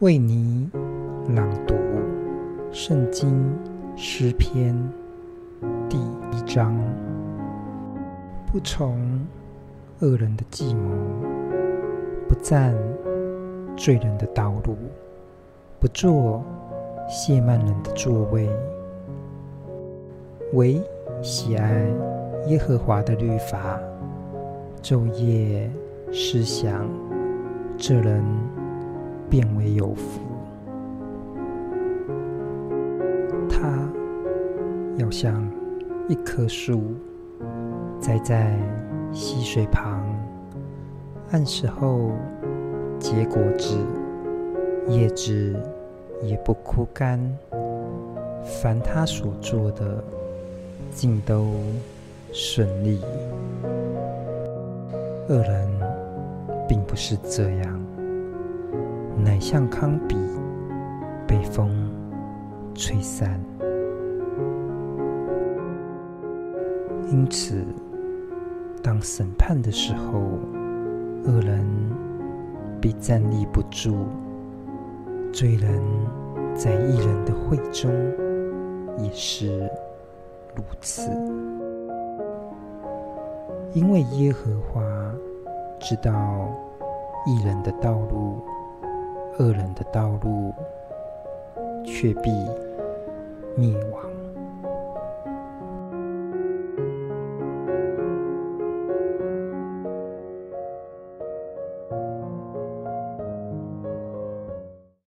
为你朗读《圣经诗篇》第一章：不从恶人的计谋，不站罪人的道路，不坐亵慢人的座位，惟喜爱耶和华的律法，昼夜思想，这人变为有福。他要像一棵树，栽在溪水旁，按时候结果子，叶子也不枯干。凡他所做的，尽都顺利。恶人并不是这样，乃像糠秕被风吹散。因此，当审判的时候，恶人必站立不住；罪人在义人的会中也是如此。因为耶和华知道义人的道路，恶人的道路却必灭亡。